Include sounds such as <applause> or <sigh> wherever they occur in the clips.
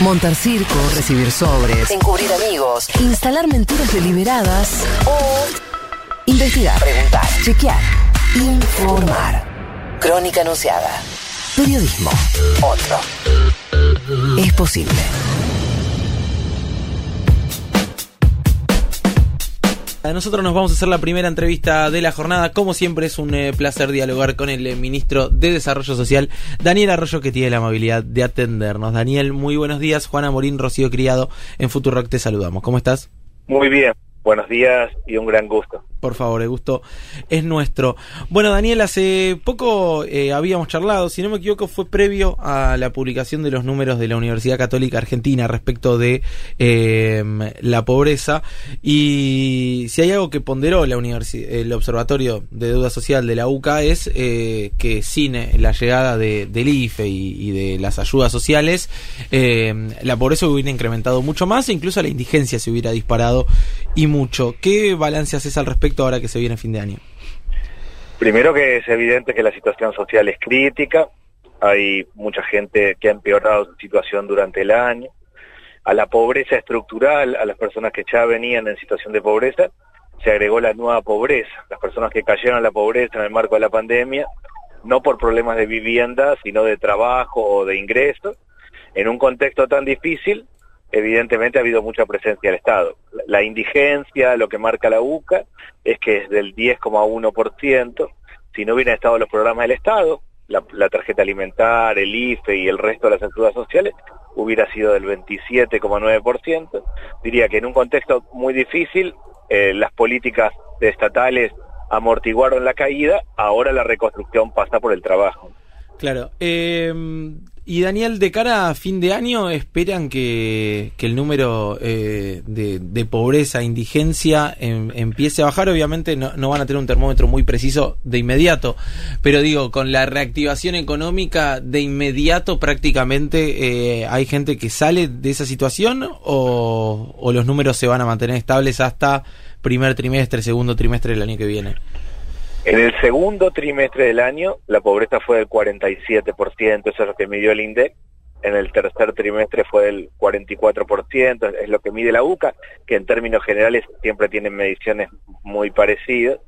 Montar circo, recibir sobres, encubrir amigos, instalar mentiras deliberadas o investigar, preguntar, chequear, informar. Crónica anunciada. Periodismo. Otro. Es posible. Nosotros nos vamos a hacer la primera entrevista de la jornada. Como siempre, es un eh, placer dialogar con el eh, ministro de Desarrollo Social, Daniel Arroyo, que tiene la amabilidad de atendernos. Daniel, muy buenos días. Juana Morín, Rocío Criado, en Futurock te saludamos. ¿Cómo estás? Muy bien. Buenos días y un gran gusto. Por favor, el gusto es nuestro. Bueno, Daniel, hace poco eh, habíamos charlado, si no me equivoco, fue previo a la publicación de los números de la Universidad Católica Argentina respecto de em, la pobreza. Y si hay algo que ponderó el Observatorio de Deuda Social de la UCA es eh, que sin la llegada de, del IFE y, de las ayudas sociales, em, la pobreza hubiera incrementado mucho más e incluso la indigencia se hubiera disparado y mucho. ¿Qué balance haces al respecto ahora que se viene fin de año? Primero que es evidente que la situación social es crítica, hay mucha gente que ha empeorado su situación durante el año, a la pobreza estructural, a las personas que ya venían en situación de pobreza, se agregó la nueva pobreza, las personas que cayeron a la pobreza en el marco de la pandemia, no por problemas de vivienda, sino de trabajo o de ingresos, en un contexto tan difícil evidentemente ha habido mucha presencia del Estado. La indigencia, lo que marca la UCA, es que es del 10,1%. Si no hubieran estado los programas del Estado, la, tarjeta alimentar, el IFE y el resto de las ayudas sociales, hubiera sido del 27,9%. Diría que en un contexto muy difícil, eh, las políticas estatales amortiguaron la caída, ahora la reconstrucción pasa por el trabajo. Claro. Eh, y Daniel, de cara a fin de año, ¿esperan que, el número eh, de, pobreza, indigencia em, empiece a bajar? Obviamente no, van a tener un termómetro muy preciso de inmediato, pero digo, con la reactivación económica de inmediato prácticamente eh, hay gente que sale de esa situación o, o los números se van a mantener estables hasta primer trimestre, segundo trimestre del año que viene. En el segundo trimestre del año, la pobreza fue del 47%, eso es lo que midió el INDEC. En el tercer trimestre fue del 44%, es lo que mide la UCA, que en términos generales siempre tienen mediciones muy parecidas.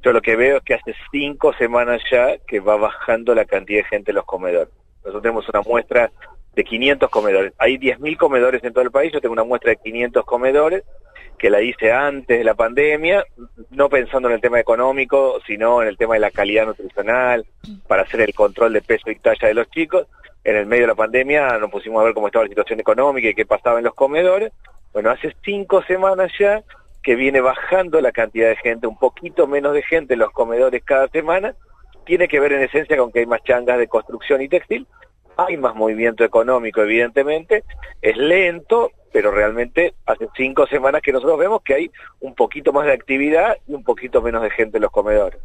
Yo lo que veo es que hace cinco semanas ya que va bajando la cantidad de gente en los comedores. Nosotros tenemos una muestra de 500 comedores. Hay 10.000 comedores en todo el país, yo tengo una muestra de 500 comedores que la hice antes de la pandemia, no pensando en el tema económico, sino en el tema de la calidad nutricional, para hacer el control de peso y talla de los chicos. En el medio de la pandemia nos pusimos a ver cómo estaba la situación económica y qué pasaba en los comedores. Bueno, hace cinco semanas ya que viene bajando la cantidad de gente, un poquito menos de gente en los comedores cada semana, tiene que ver en esencia con que hay más changas de construcción y textil, hay más movimiento económico evidentemente, es lento, pero realmente hace cinco semanas que nosotros vemos que hay un poquito más de actividad y un poquito menos de gente en los comedores.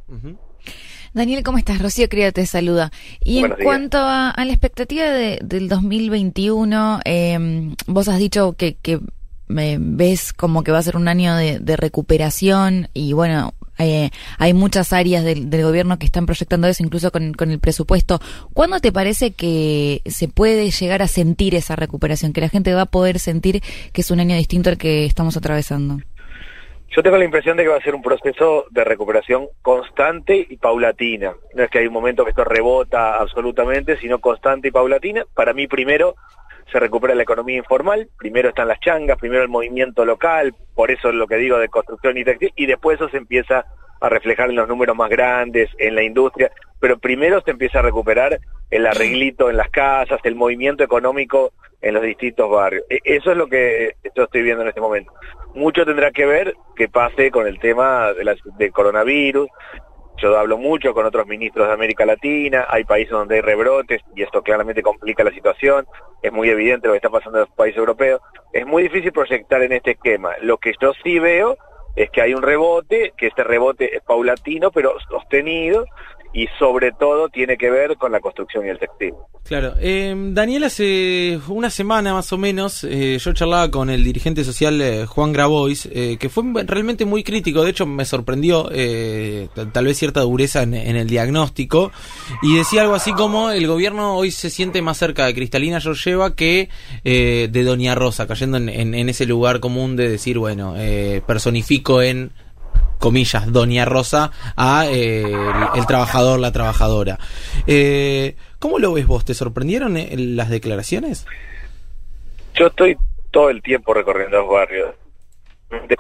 Daniel, ¿cómo estás? Rocío Cría te saluda. Y en cuanto a, la expectativa de, del 2021, em, vos has dicho que, que me ves como que va a ser un año de, de recuperación y bueno, eh, hay muchas áreas del, gobierno que están proyectando eso, incluso con, el presupuesto. ¿Cuándo te parece que se puede llegar a sentir esa recuperación? Que la gente va a poder sentir que es un año distinto al que estamos atravesando. Yo tengo la impresión de que va a ser un proceso de recuperación constante y paulatina. No es que hay un momento que esto rebota absolutamente, sino constante y paulatina. Para mí, primero, se recupera la economía informal, primero están las changas, primero el movimiento local, por eso es lo que digo de construcción y textil, y después eso se empieza a reflejar en los números más grandes, en la industria, pero primero se empieza a recuperar el arreglito en las casas, el movimiento económico en los distintos barrios. E, eso es lo que yo estoy viendo en este momento. Mucho tendrá que ver que pase con el tema de del coronavirus, yo hablo mucho con otros ministros de América Latina, hay países donde hay rebrotes y esto claramente complica la situación, es muy evidente lo que está pasando en los países europeos, es muy difícil proyectar en este esquema. Lo que yo sí veo es que hay un rebote, que este rebote es paulatino pero sostenido y sobre todo tiene que ver con la construcción y el textil. Claro. Eh, Daniel, hace una semana más o menos, eh, yo charlaba con el dirigente social eh, Juan Grabois, eh, que fue realmente muy crítico, de hecho me sorprendió tal vez cierta dureza en, el diagnóstico, y decía algo así como el gobierno hoy se siente más cerca de Cristalina Georgieva que de Doña Rosa, cayendo en, en, ese lugar común de decir, bueno, personifico en comillas, Doña Rosa, a eh, el, trabajador, la trabajadora. Eh, ¿Cómo lo ves vos? ¿Te sorprendieron eh, las declaraciones? Yo estoy todo el tiempo recorriendo los barrios. De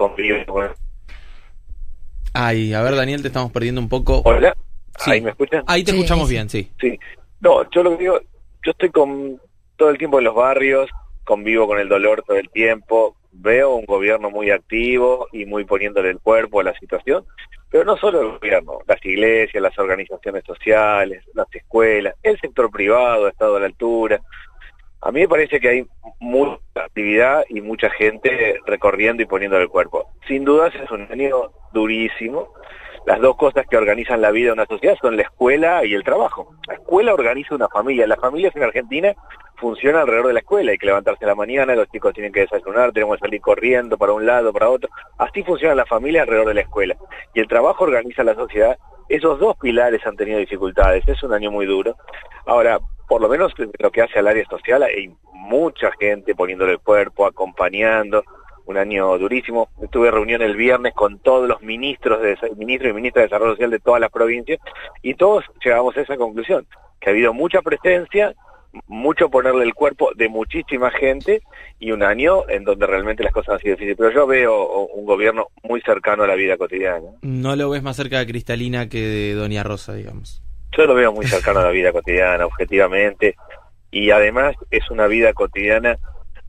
Ay, a ver, Daniel, te estamos perdiendo un poco. Hola. ¿Ahí me escuchan? Ahí te escuchamos bien, sí. Sí. No, yo lo que digo, yo estoy con todo el tiempo en los barrios, convivo con el dolor todo el tiempo, veo un gobierno muy activo y muy poniéndole el cuerpo a la situación, pero no solo el gobierno, las iglesias, las organizaciones sociales, las escuelas, el sector privado ha estado a la altura. A mí me parece que hay mucha actividad y mucha gente recorriendo y poniéndole el cuerpo. Sin dudas es un año durísimo, las dos cosas que organizan la vida de una sociedad son la escuela y el trabajo. La escuela organiza una familia. Las familias en Argentina funcionan alrededor de la escuela. Hay que levantarse la mañana, los chicos tienen que desayunar, tenemos que salir corriendo para un lado, para otro. Así funciona la familia alrededor de la escuela. Y el trabajo organiza la sociedad. Esos dos pilares han tenido dificultades. Es un año muy duro. Ahora, por lo menos lo que hace al área social, hay mucha gente poniéndole el cuerpo, acompañando, un año durísimo. Tuve reunión el viernes con todos los ministros, de, ministros y ministras de Desarrollo Social de todas las provincias y todos llegamos a esa conclusión, que ha habido mucha presencia, mucho ponerle el cuerpo de muchísima gente y un año en donde realmente las cosas han sido difíciles. Pero yo veo un gobierno muy cercano a la vida cotidiana. No lo ves más cerca de Cristalina que de Doña Rosa, digamos. Yo lo veo muy cercano a la vida cotidiana, objetivamente, y además es una vida cotidiana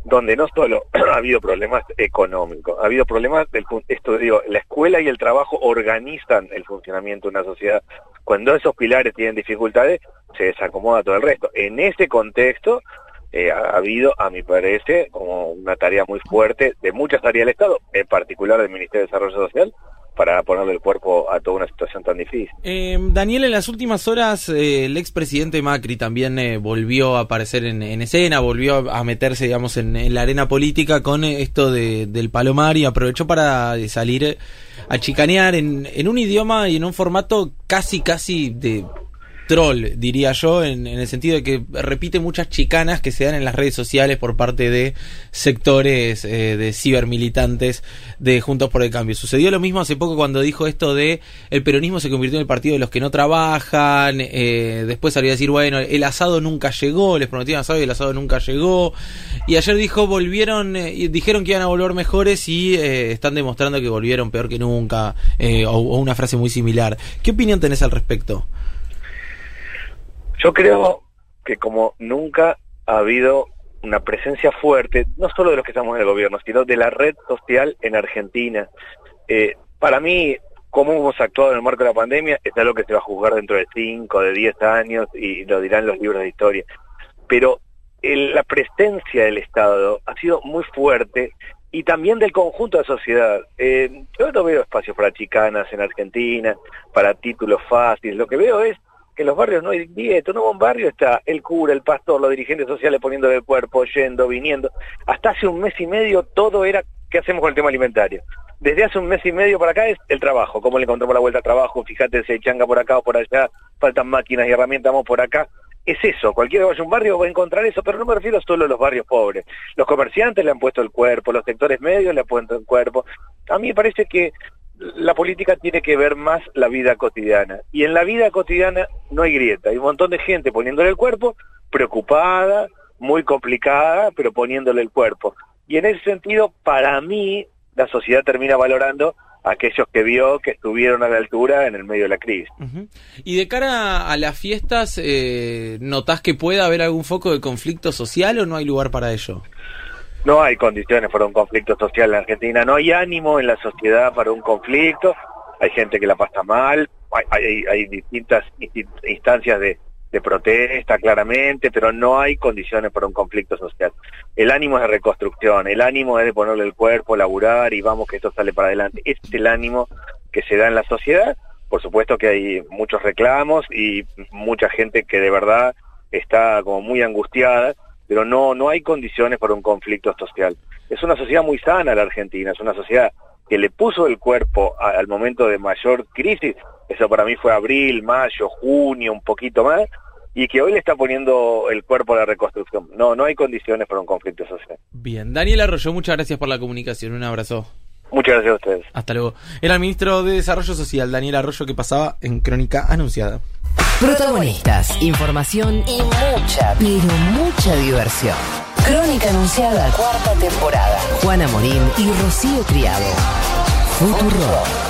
donde no solo <clears throat> ha habido problemas económicos, ha habido problemas del esto digo, la escuela y el trabajo organizan el funcionamiento de una sociedad. Cuando esos pilares tienen dificultades, se desacomoda todo el resto. En ese contexto eh, ha habido, a mi parece, como una tarea muy fuerte de muchas áreas del Estado, en particular del Ministerio de Desarrollo Social, para ponerle el cuerpo a toda una situación tan difícil. Eh, Daniel, en las últimas horas eh, el expresidente Macri también eh, volvió a aparecer en, escena, volvió a meterse, digamos, en, la arena política con esto de, del Palomar y aprovechó para salir a chicanear en un idioma y en un formato casi, casi de troll, diría yo, en, el sentido de que repite muchas chicanas que se dan en las redes sociales por parte de sectores eh, de cibermilitantes de Juntos por el Cambio. Sucedió lo mismo hace poco cuando dijo esto de el peronismo se convirtió en el partido de los que no trabajan, eh, después salió a decir, bueno, el asado nunca llegó, les prometieron asado y el asado nunca llegó, y ayer dijo, volvieron, eh, dijeron que iban a volver mejores y están demostrando que volvieron peor que nunca, o, o una frase muy similar. ¿Qué opinión tenés al respecto? Yo creo que como nunca ha habido una presencia fuerte, no solo de los que estamos en el gobierno, sino de la red social en Argentina. Eh, para mí, cómo hemos actuado en el marco de la pandemia es algo que se va a juzgar dentro de 5, de 10 años y lo dirán los libros de historia. Pero la presencia del Estado ha sido muy fuerte y también del conjunto de la sociedad. Eh, yo no veo espacios para chicanas en Argentina, para títulos fáciles. Lo que veo es que los barrios no hay dieto, no un barrio está el cura, el pastor, los dirigentes sociales poniéndole el cuerpo, yendo, viniendo. Hasta hace un mes y medio todo era qué hacemos con el tema alimentario. Desde hace un mes y medio para acá es el trabajo, cómo le encontramos la vuelta al trabajo, fíjate hay changa por acá o por allá, faltan máquinas y herramientas, vamos por acá. Es eso, cualquiera que vaya a un barrio va a encontrar eso, pero no me refiero solo a los barrios pobres. Los comerciantes le han puesto el cuerpo, los sectores medios le han puesto el cuerpo. A mí me parece que la política tiene que ver más la vida cotidiana. Y en la vida cotidiana no hay grieta. Hay un montón de gente poniéndole el cuerpo, preocupada, muy complicada, pero poniéndole el cuerpo. Y en ese sentido, para mí, la sociedad termina valorando a aquellos que vio que estuvieron a la altura en el medio de la crisis. Y de cara a las fiestas, eh, ¿notás que puede haber algún foco de conflicto social o no hay lugar para ello? No hay condiciones para un conflicto social en Argentina, no hay ánimo en la sociedad para un conflicto, hay gente que la pasa mal, hay, distintas instancias de, protesta claramente, pero no hay condiciones para un conflicto social. El ánimo es de reconstrucción, el ánimo es de ponerle el cuerpo, laburar y vamos que esto sale para adelante. Es el ánimo que se da en la sociedad por supuesto que hay muchos reclamos y mucha gente que de verdad está como muy angustiada, pero no, no hay condiciones para un conflicto social. Es una sociedad muy sana la Argentina, es una sociedad que le puso el cuerpo al momento de mayor crisis, eso para mí fue abril, mayo, junio, un poquito más, y que hoy le está poniendo el cuerpo a la reconstrucción. No, no hay condiciones para un conflicto social. Bien, Daniel Arroyo, muchas gracias por la comunicación, un abrazo. Muchas gracias a ustedes. Hasta luego. Era el ministro de Desarrollo Social, Daniel Arroyo, que pasaba en Crónica Anunciada. Protagonistas, información y mucha, pero mucha diversión. Crónica Anunciada, cuarta temporada. Juana Morín y Rocío Criado. Futuro.